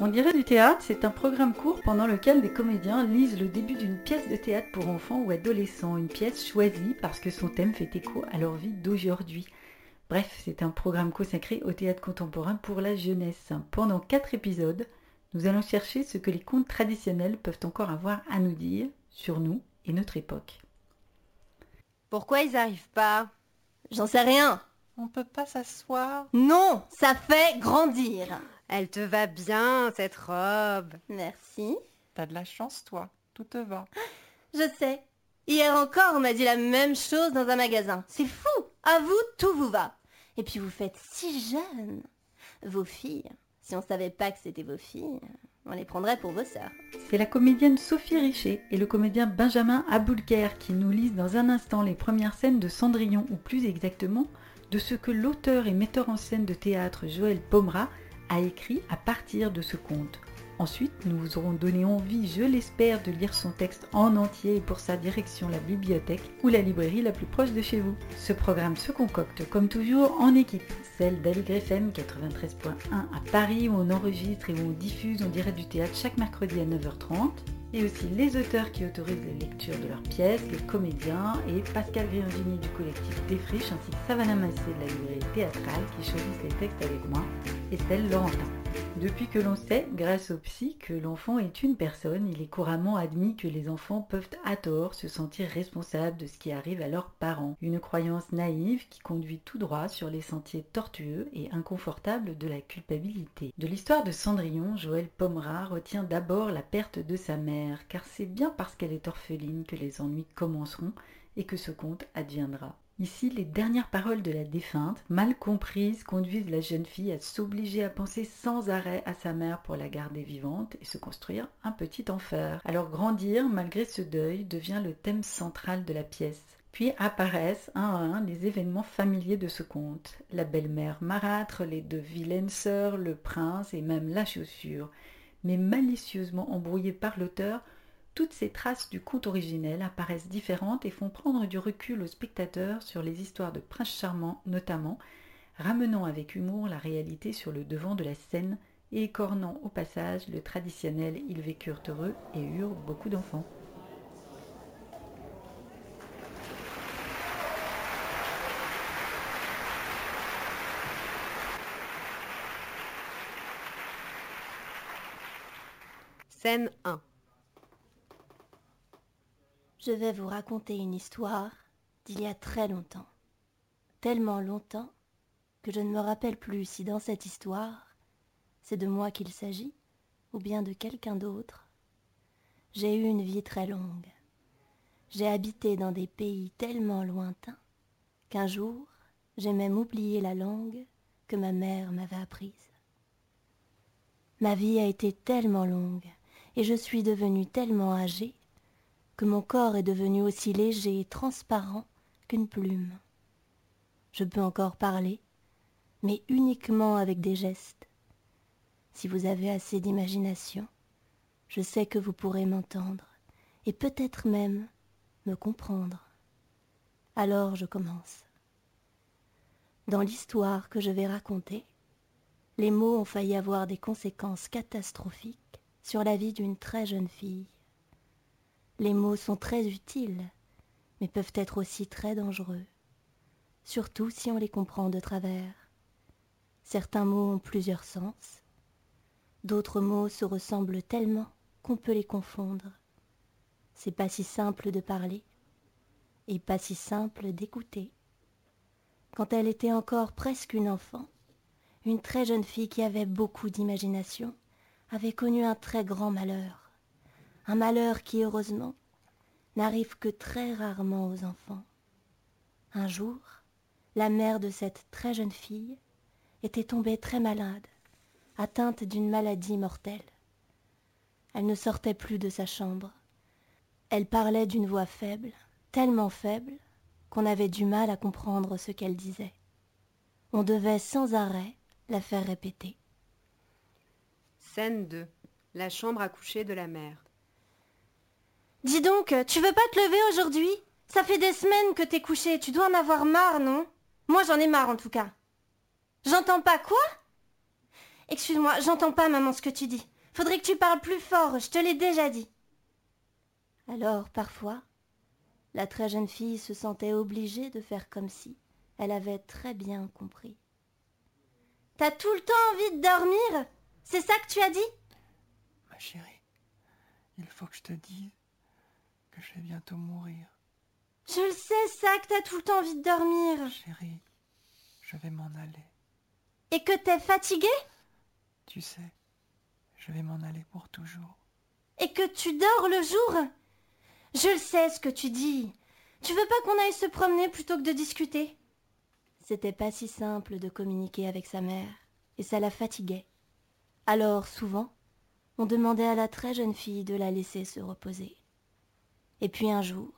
On dirait du théâtre, c'est un programme court pendant lequel des comédiens lisent le début d'une pièce de théâtre pour enfants ou adolescents, une pièce choisie parce que son thème fait écho à leur vie d'aujourd'hui. Bref, c'est un programme consacré au théâtre contemporain pour la jeunesse. Pendant quatre épisodes, nous allons chercher ce que les contes traditionnels peuvent encore avoir à nous dire sur nous et notre époque. Pourquoi ils arrivent pas? J'en sais rien. On peut pas s'asseoir? Non, ça fait grandir. Elle te va bien, cette robe. Merci. T'as de la chance, toi. Tout te va. Je sais. Hier encore, on m'a dit la même chose dans un magasin. C'est fou. À vous, tout vous va. Et puis vous faites si jeune. Vos filles, si on savait pas que c'était vos filles, on les prendrait pour vos sœurs. C'est la comédienne Sophie Richer et le comédien Benjamin Aboulker qui nous lisent dans un instant les premières scènes de Cendrillon, ou plus exactement, de ce que l'auteur et metteur en scène de théâtre Joël Pomera a écrit à partir de ce conte. Ensuite, nous vous aurons donné envie, je l'espère, de lire son texte en entier et pour sa direction la bibliothèque ou la librairie la plus proche de chez vous. Ce programme se concocte comme toujours en équipe, celle d'Aligre FM 93.1 à Paris où on enregistre et où on diffuse en direct du théâtre chaque mercredi à 9h30 et aussi les auteurs qui autorisent la lecture de leurs pièces, les comédiens et Pascal Griangini du collectif Défriche ainsi que Savannah Massé de la librairie théâtrale qui choisissent les textes avec moi et celle Laurentin. Depuis que l'on sait, grâce au psy, que l'enfant est une personne, il est couramment admis que les enfants peuvent à tort se sentir responsables de ce qui arrive à leurs parents. Une croyance naïve qui conduit tout droit sur les sentiers tortueux et inconfortables de la culpabilité. De l'histoire de Cendrillon, Joël Pomera retient d'abord la perte de sa mère, car c'est bien parce qu'elle est orpheline que les ennuis commenceront et que ce conte adviendra. Ici, les dernières paroles de la défunte, mal comprises, conduisent la jeune fille à s'obliger à penser sans arrêt à sa mère pour la garder vivante et se construire un petit enfer. Alors grandir, malgré ce deuil, devient le thème central de la pièce. Puis apparaissent un à un les événements familiers de ce conte. La belle-mère marâtre, les deux vilaines sœurs, le prince et même la chaussure. Mais malicieusement embrouillées par l'auteur, toutes ces traces du conte originel apparaissent différentes et font prendre du recul au spectateur sur les histoires de princes charmants notamment, ramenant avec humour la réalité sur le devant de la scène et écornant au passage le traditionnel Ils vécurent heureux et eurent beaucoup d'enfants. Scène 1 Je vais vous raconter une histoire d'il y a très longtemps. Tellement longtemps que je ne me rappelle plus si dans cette histoire c'est de moi qu'il s'agit ou bien de quelqu'un d'autre. J'ai eu une vie très longue. J'ai habité dans des pays tellement lointains qu'un jour j'ai même oublié la langue que ma mère m'avait apprise. Ma vie a été tellement longue et je suis devenue tellement âgée que mon corps est devenu aussi léger et transparent qu'une plume. Je peux encore parler, mais uniquement avec des gestes. Si vous avez assez d'imagination, je sais que vous pourrez m'entendre et peut-être même me comprendre. Alors je commence. Dans l'histoire que je vais raconter, les mots ont failli avoir des conséquences catastrophiques sur la vie d'une très jeune fille. Les mots sont très utiles, mais peuvent être aussi très dangereux, surtout si on les comprend de travers. Certains mots ont plusieurs sens, d'autres mots se ressemblent tellement qu'on peut les confondre. C'est pas si simple de parler, et pas si simple d'écouter. Quand elle était encore presque une enfant, une très jeune fille qui avait beaucoup d'imagination, avait connu un très grand malheur, un malheur qui, heureusement, n'arrive que très rarement aux enfants. Un jour, la mère de cette très jeune fille était tombée très malade, atteinte d'une maladie mortelle. Elle ne sortait plus de sa chambre. Elle parlait d'une voix faible, tellement faible qu'on avait du mal à comprendre ce qu'elle disait. On devait sans arrêt la faire répéter. Scène 2. La chambre à coucher de la mère. Dis donc, tu veux pas te lever aujourd'hui? Ça fait des semaines que t'es couché, tu dois en avoir marre, non? Moi j'en ai marre en tout cas. J'entends pas quoi? Excuse-moi, j'entends pas, maman, ce que tu dis. Faudrait que tu parles plus fort, je te l'ai déjà dit. Alors, parfois, la très jeune fille se sentait obligée de faire comme si elle avait très bien compris. T'as tout le temps envie de dormir? C'est ça que tu as dit? Ma chérie, il faut que je te dise que je vais bientôt mourir. Je le sais, ça, que t'as tout le temps envie de dormir. Chérie, je vais m'en aller. Et que t'es fatiguée? Tu sais, je vais m'en aller pour toujours. Et que tu dors le jour? Je le sais ce que tu dis. Tu veux pas qu'on aille se promener plutôt que de discuter? C'était pas si simple de communiquer avec sa mère, et ça la fatiguait. Alors, souvent, on demandait à la très jeune fille de la laisser se reposer. Et puis un jour,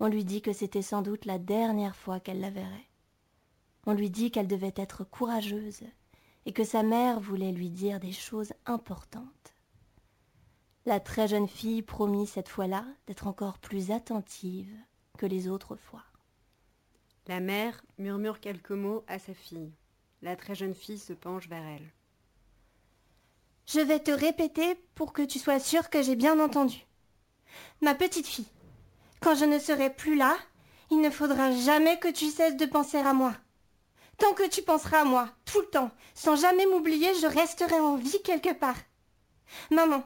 on lui dit que c'était sans doute la dernière fois qu'elle la verrait. On lui dit qu'elle devait être courageuse et que sa mère voulait lui dire des choses importantes. La très jeune fille promit cette fois-là d'être encore plus attentive que les autres fois. La mère murmure quelques mots à sa fille. La très jeune fille se penche vers elle. Je vais te répéter pour que tu sois sûre que j'ai bien entendu. Ma petite fille, quand je ne serai plus là, il ne faudra jamais que tu cesses de penser à moi. Tant que tu penseras à moi, tout le temps, sans jamais m'oublier, je resterai en vie quelque part. Maman,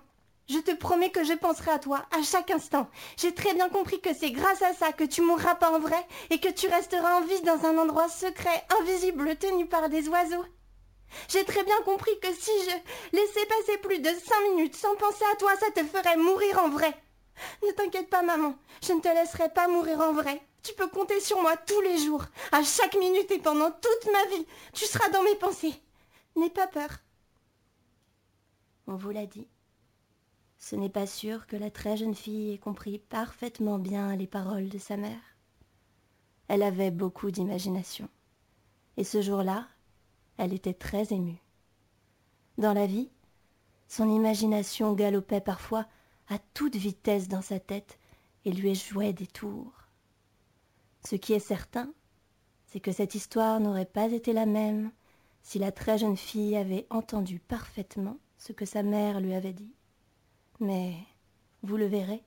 je te promets que je penserai à toi à chaque instant. J'ai très bien compris que c'est grâce à ça que tu mourras pas en vrai et que tu resteras en vie dans un endroit secret, invisible, tenu par des oiseaux. J'ai très bien compris que si je laissais passer plus de cinq minutes sans penser à toi, ça te ferait mourir en vrai. Ne t'inquiète pas, maman, je ne te laisserai pas mourir en vrai. Tu peux compter sur moi tous les jours, à chaque minute et pendant toute ma vie. Tu seras dans mes pensées. N'aie pas peur. On vous l'a dit. Ce n'est pas sûr que la très jeune fille ait compris parfaitement bien les paroles de sa mère. Elle avait beaucoup d'imagination. Et ce jour-là, elle était très émue. Dans la vie, son imagination galopait parfois à toute vitesse dans sa tête et lui jouait des tours. Ce qui est certain, c'est que cette histoire n'aurait pas été la même si la très jeune fille avait entendu parfaitement ce que sa mère lui avait dit. Mais, vous le verrez,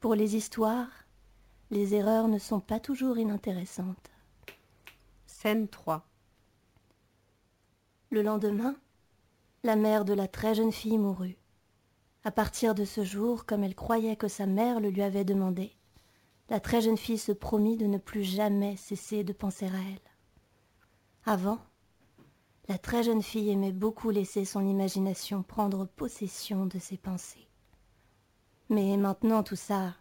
pour les histoires, les erreurs ne sont pas toujours inintéressantes. Scène 3. Le lendemain, la mère de la très jeune fille mourut. À partir de ce jour, comme elle croyait que sa mère le lui avait demandé, la très jeune fille se promit de ne plus jamais cesser de penser à elle. Avant, la très jeune fille aimait beaucoup laisser son imagination prendre possession de ses pensées. Mais maintenant tout ça,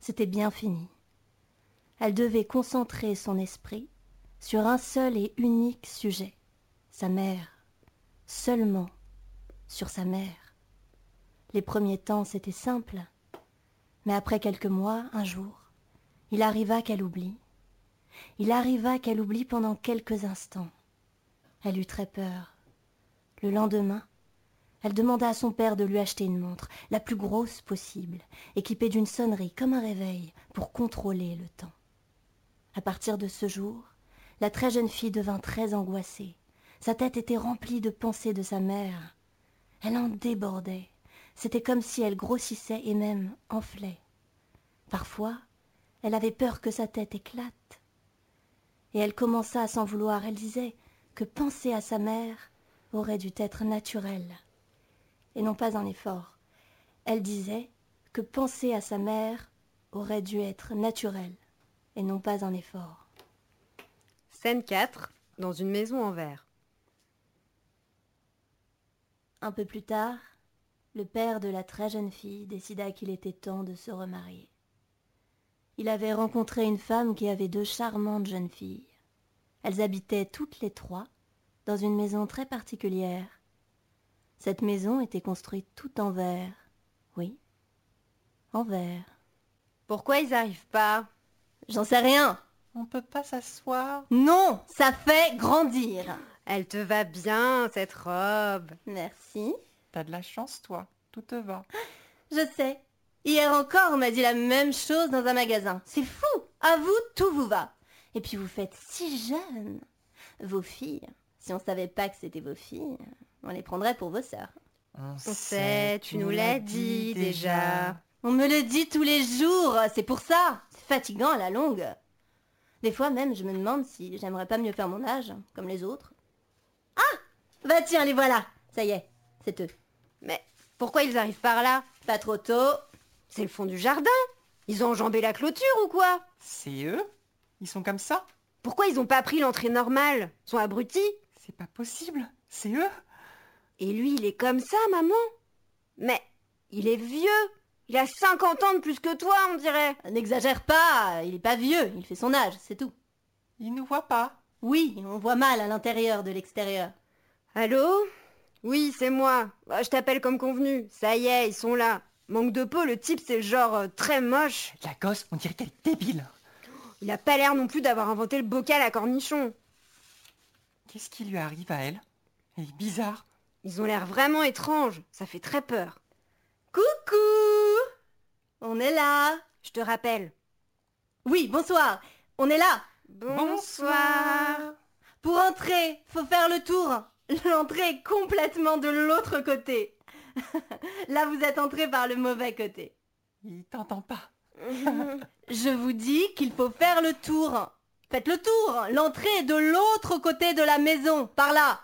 c'était bien fini. Elle devait concentrer son esprit sur un seul et unique sujet, sa mère, seulement sur sa mère. Les premiers temps, c'était simple, mais après quelques mois, un jour, il arriva qu'elle oublie. Il arriva qu'elle oublie pendant quelques instants. Elle eut très peur. Le lendemain, elle demanda à son père de lui acheter une montre, la plus grosse possible, équipée d'une sonnerie comme un réveil, pour contrôler le temps. À partir de ce jour, la très jeune fille devint très angoissée. Sa tête était remplie de pensées de sa mère. Elle en débordait. C'était comme si elle grossissait et même enflait. Parfois, elle avait peur que sa tête éclate. Et elle commença à s'en vouloir. Elle disait que penser à sa mère aurait dû être naturel, et non pas un effort. Elle disait que penser à sa mère aurait dû être naturel, et non pas un effort. Scène 4. Dans une maison en verre. Un peu plus tard, le père de la très jeune fille décida qu'il était temps de se remarier. Il avait rencontré une femme qui avait deux charmantes jeunes filles. Elles habitaient toutes les trois dans une maison très particulière. Cette maison était construite tout en verre. Oui, en verre. Pourquoi ils arrivent pas? J'en sais rien. On peut pas s'asseoir? Non, ça fait grandir. Elle te va bien, cette robe. Merci. T'as de la chance, toi. Tout te va. Je sais. Hier encore, on m'a dit la même chose dans un magasin. C'est fou. À vous, tout vous va. Et puis vous faites si jeune. Vos filles, Si on savait pas que c'était vos filles, on les prendrait pour vos sœurs. On sait, tu nous l'as dit déjà. On me le dit tous les jours, c'est pour ça. C'est fatigant à la longue. Des fois même, je me demande si j'aimerais pas mieux faire mon âge, comme les autres. Ah Bah tiens, les voilà. Ça y est, c'est eux. Mais pourquoi ils arrivent par là? Pas trop tôt. C'est le fond du jardin. Ils ont enjambé la clôture ou quoi? C'est eux? Ils sont comme ça? Pourquoi ils ont pas pris l'entrée normale? Ils sont abrutis? C'est pas possible. C'est eux? Et lui, il est comme ça, maman? Mais il est vieux. Il a 50 ans de plus que toi, on dirait. N'exagère pas, il est pas vieux, il fait son âge, c'est tout. Ils nous voient pas. Oui, on voit mal à l'intérieur de l'extérieur. Allô? Oui, c'est moi. Bah, je t'appelle comme convenu. Ça y est, ils sont là. Manque de peau, le type, c'est genre euh, très moche. La gosse, on dirait qu'elle est débile. Il a pas l'air non plus d'avoir inventé le bocal à cornichon. Qu'est-ce qui lui arrive à elle? Elle est bizarre. Ils ont l'air vraiment étranges. Ça fait très peur. Coucou On est là Je te rappelle. Oui, bonsoir On est là Bonsoir. Pour entrer, faut faire le tour. L'entrée est complètement de l'autre côté. Là, vous êtes entré par le mauvais côté. Il t'entend pas. Je vous dis qu'il faut faire le tour. Faites le tour. L'entrée est de l'autre côté de la maison, par là.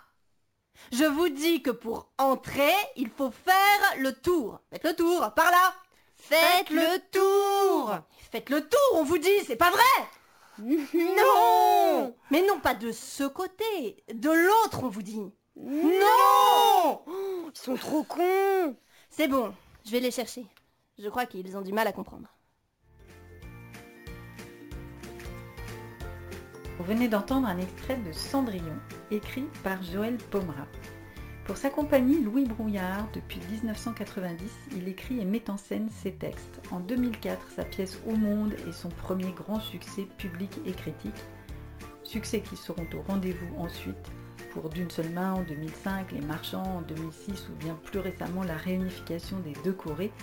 Je vous dis que pour entrer, il faut faire le tour. Faites le tour, par là. Faites le tour. Faites le tour, on vous dit, c'est pas vrai Non Mais non, pas de ce côté, de l'autre, on vous dit. Non Ils sont trop cons C'est bon, je vais les chercher. Je crois qu'ils ont du mal à comprendre. Vous venez d'entendre un extrait de Cendrillon, écrit par Joël Pomera. Pour sa compagnie Louis Brouillard, depuis 1990, il écrit et met en scène ses textes. En 2004, sa pièce Au Monde est son premier grand succès public et critique. Succès qui seront au rendez-vous ensuite pour D'une seule main en 2005, Les Marchands en 2006 ou bien plus récemment la réunification des deux Corées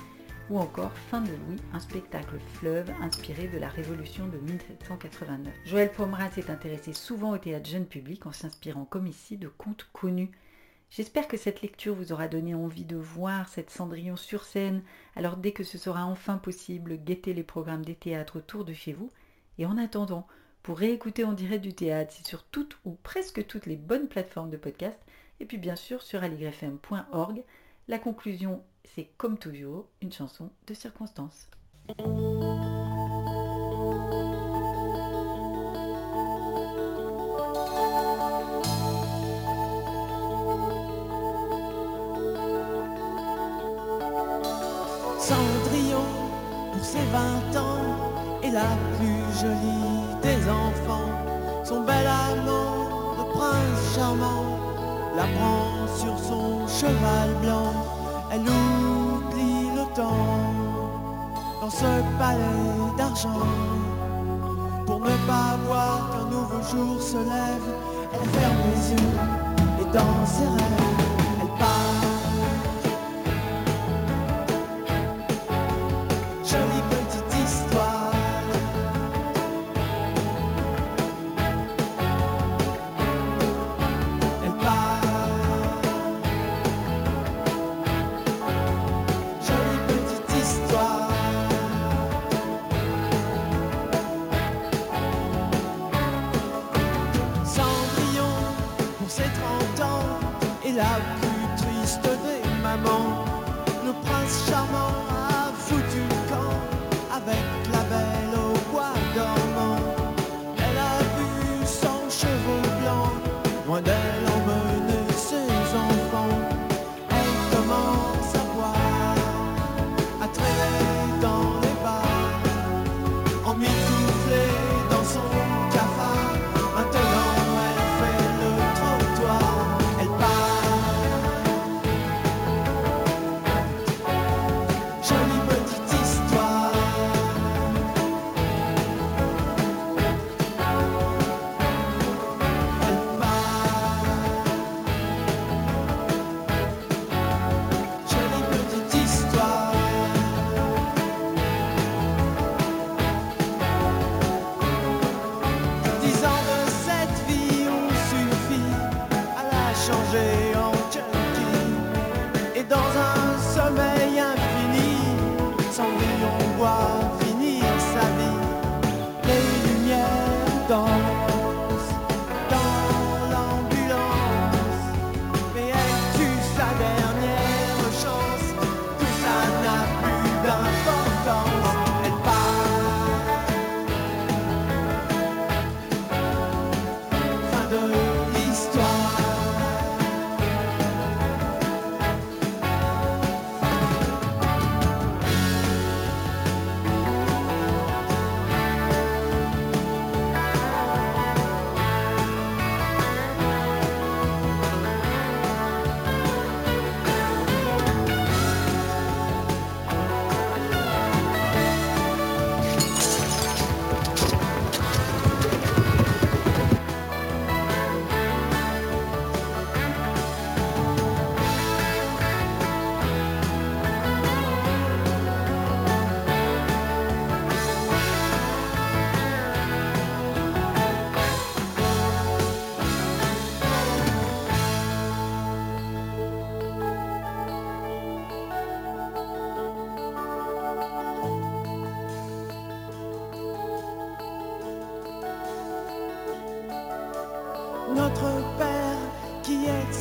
ou encore Fin de Louis, un spectacle fleuve inspiré de la Révolution de 1789. Joël Pomera s'est intéressé souvent au théâtre jeune public en s'inspirant comme ici de contes connus. J'espère que cette lecture vous aura donné envie de voir cette Cendrillon sur scène, alors dès que ce sera enfin possible, guettez les programmes des théâtres autour de chez vous. Et en attendant, pour réécouter en direct du théâtre, c'est sur toutes ou presque toutes les bonnes plateformes de podcast, et puis bien sûr sur aligrefm.org. La conclusion, c'est comme toujours une chanson de circonstance. Jolie des enfants. Son bel amant, le prince charmant, la prend sur son cheval blanc. Elle oublie le temps dans ce palais d'argent. Pour ne pas voir qu'un nouveau jour se lève, elle ferme les yeux et dans ses rêves,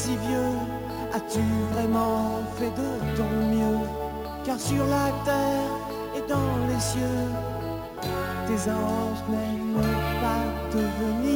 si vieux, as-tu vraiment fait de ton mieux? Car sur la terre et dans les cieux, tes anges n'aiment pas devenir